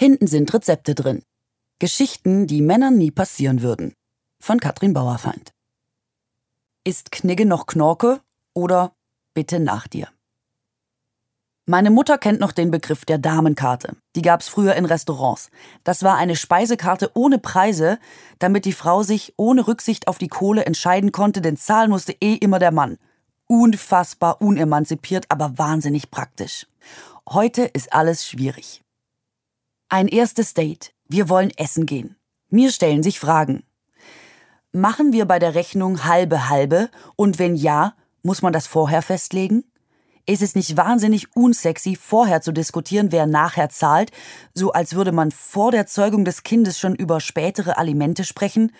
Hinten sind Rezepte drin. Geschichten, die Männern nie passieren würden. Von Katrin Bauerfeind. Ist Knigge noch Knorke oder bitte nach dir? Meine Mutter kennt noch den Begriff der Damenkarte. Die gab's früher in Restaurants. Das war eine Speisekarte ohne Preise, damit die Frau sich ohne Rücksicht auf die Kohle entscheiden konnte, denn zahlen musste eh immer der Mann. Unfassbar unemanzipiert, aber wahnsinnig praktisch. Heute ist alles schwierig. Ein erstes Date. Wir wollen essen gehen. Mir stellen sich Fragen. Machen wir bei der Rechnung halbe halbe? Und wenn ja, muss man das vorher festlegen? Ist es nicht wahnsinnig unsexy, vorher zu diskutieren, wer nachher zahlt, so als würde man vor der Zeugung des Kindes schon über spätere Alimente sprechen?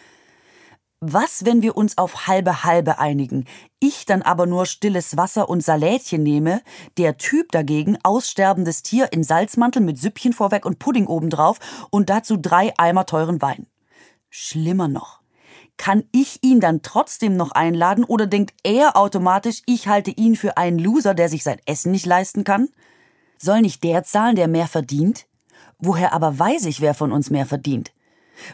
Was, wenn wir uns auf halbe halbe einigen, ich dann aber nur stilles Wasser und Salätchen nehme, der Typ dagegen aussterbendes Tier in Salzmantel mit Süppchen vorweg und Pudding obendrauf und dazu drei Eimer teuren Wein? Schlimmer noch. Kann ich ihn dann trotzdem noch einladen oder denkt er automatisch, ich halte ihn für einen Loser, der sich sein Essen nicht leisten kann? Soll nicht der zahlen, der mehr verdient? Woher aber weiß ich, wer von uns mehr verdient?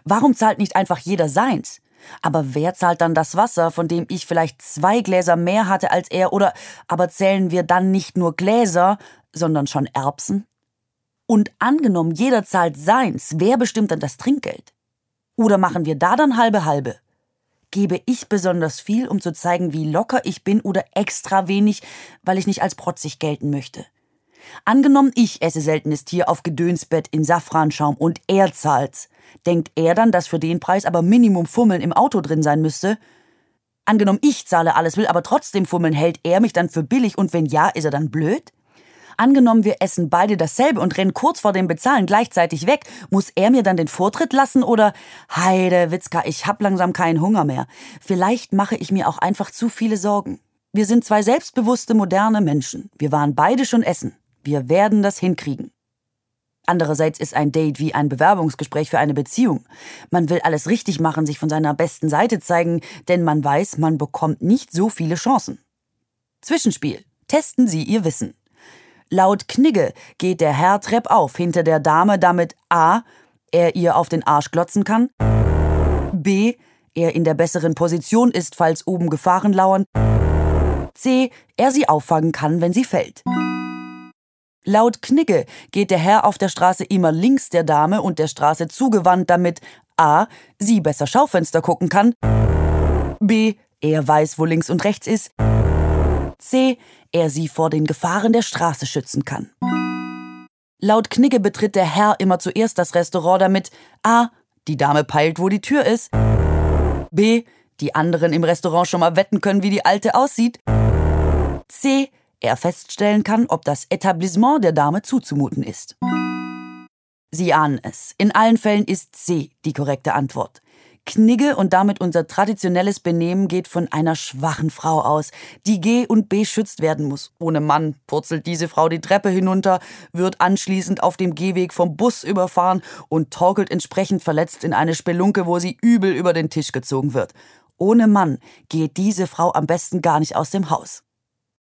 Warum zahlt nicht einfach jeder seins? Aber wer zahlt dann das Wasser, von dem ich vielleicht zwei Gläser mehr hatte als er, oder aber zählen wir dann nicht nur Gläser, sondern schon Erbsen? Und angenommen, jeder zahlt seins, wer bestimmt dann das Trinkgeld? Oder machen wir da dann halbe halbe? Gebe ich besonders viel, um zu zeigen, wie locker ich bin oder extra wenig, weil ich nicht als protzig gelten möchte? Angenommen, ich esse seltenes Tier auf Gedönsbett in Safranschaum und er zahlt's. Denkt er dann, dass für den Preis aber Minimum Fummeln im Auto drin sein müsste? Angenommen, ich zahle alles, will aber trotzdem fummeln, hält er mich dann für billig und wenn ja, ist er dann blöd? Angenommen, wir essen beide dasselbe und rennen kurz vor dem Bezahlen gleichzeitig weg, muss er mir dann den Vortritt lassen oder Heide, Witzka, ich hab langsam keinen Hunger mehr. Vielleicht mache ich mir auch einfach zu viele Sorgen. Wir sind zwei selbstbewusste, moderne Menschen. Wir waren beide schon essen. Wir werden das hinkriegen. Andererseits ist ein Date wie ein Bewerbungsgespräch für eine Beziehung. Man will alles richtig machen, sich von seiner besten Seite zeigen, denn man weiß, man bekommt nicht so viele Chancen. Zwischenspiel. Testen Sie Ihr Wissen. Laut Knigge geht der Herr treppauf hinter der Dame, damit a. er ihr auf den Arsch glotzen kann, b. er in der besseren Position ist, falls oben Gefahren lauern, c. er sie auffangen kann, wenn sie fällt. Laut Knigge geht der Herr auf der Straße immer links der Dame und der Straße zugewandt, damit a. sie besser Schaufenster gucken kann, b. er weiß, wo links und rechts ist, c er sie vor den Gefahren der Straße schützen kann. Laut Knigge betritt der Herr immer zuerst das Restaurant, damit a. die Dame peilt, wo die Tür ist, b. die anderen im Restaurant schon mal wetten können, wie die Alte aussieht, c. er feststellen kann, ob das Etablissement der Dame zuzumuten ist. Sie ahnen es. In allen Fällen ist C die korrekte Antwort. Knigge und damit unser traditionelles Benehmen geht von einer schwachen Frau aus, die G und B schützt werden muss. Ohne Mann purzelt diese Frau die Treppe hinunter, wird anschließend auf dem Gehweg vom Bus überfahren und torkelt entsprechend verletzt in eine Spelunke, wo sie übel über den Tisch gezogen wird. Ohne Mann geht diese Frau am besten gar nicht aus dem Haus.